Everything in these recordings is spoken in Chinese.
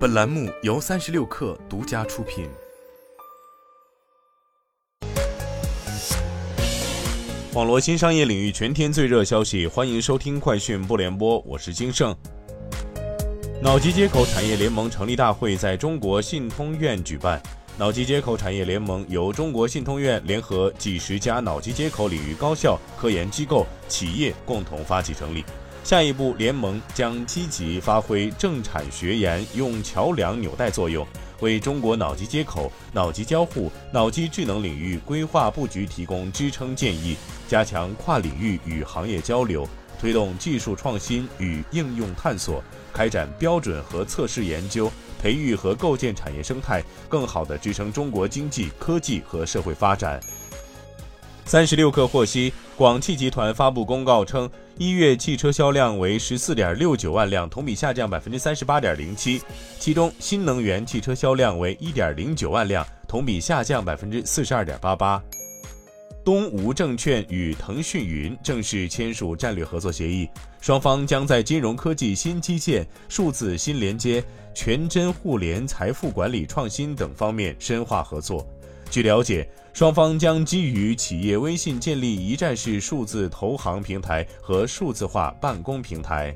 本栏目由三十六氪独家出品。网络新商业领域全天最热消息，欢迎收听快讯不联播，我是金盛。脑机接口产业联盟成立大会在中国信通院举办。脑机接口产业联盟由中国信通院联合几十家脑机接口领域高校、科研机构、企业共同发起成立。下一步，联盟将积极发挥政产学研用桥梁纽带作用，为中国脑机接口、脑机交互、脑机智能领域规划布局提供支撑建议，加强跨领域与行业交流，推动技术创新与应用探索，开展标准和测试研究，培育和构建产业生态，更好地支撑中国经济、科技和社会发展。三十六氪获悉，广汽集团发布公告称，一月汽车销量为十四点六九万辆，同比下降百分之三十八点零七。其中，新能源汽车销量为一点零九万辆，同比下降百分之四十二点八八。东吴证券与腾讯云正式签署战略合作协议，双方将在金融科技新基建、数字新连接、全真互联财富管理创新等方面深化合作。据了解，双方将基于企业微信建立一站式数字投行平台和数字化办公平台。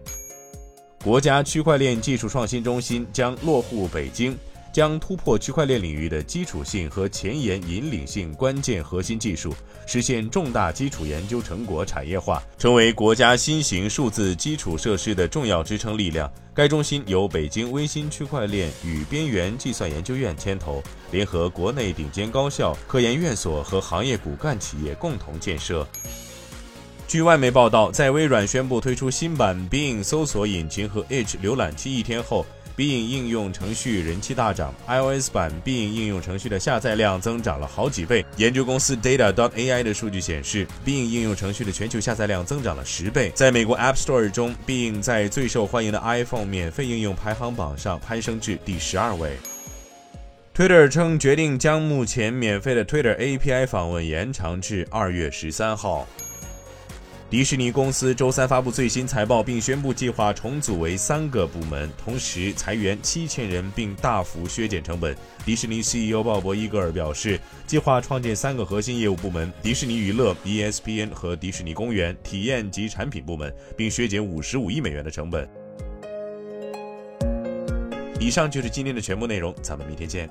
国家区块链技术创新中心将落户北京。将突破区块链领域的基础性和前沿引领性关键核心技术，实现重大基础研究成果产业化，成为国家新型数字基础设施的重要支撑力量。该中心由北京微芯区块链与边缘计算研究院牵头，联合国内顶尖高校、科研院所和行业骨干企业共同建设。据外媒报道，在微软宣布推出新版 Bing 搜索引擎和 Edge 浏览器一天后。Bing 应用程序人气大涨，iOS 版 Bing 应用程序的下载量增长了好几倍。研究公司 Data.ai 的数据显示，Bing 应用程序的全球下载量增长了十倍。在美国 App Store 中，Bing 在最受欢迎的 iPhone 免费应用排行榜上攀升至第十二位。Twitter 称决定将目前免费的 Twitter API 访问延长至二月十三号。迪士尼公司周三发布最新财报，并宣布计划重组为三个部门，同时裁员七千人，并大幅削减成本。迪士尼 CEO 鲍勃·伊格尔表示，计划创建三个核心业务部门：迪士尼娱乐、ESPN 和迪士尼公园体验及产品部门，并削减五十五亿美元的成本。以上就是今天的全部内容，咱们明天见。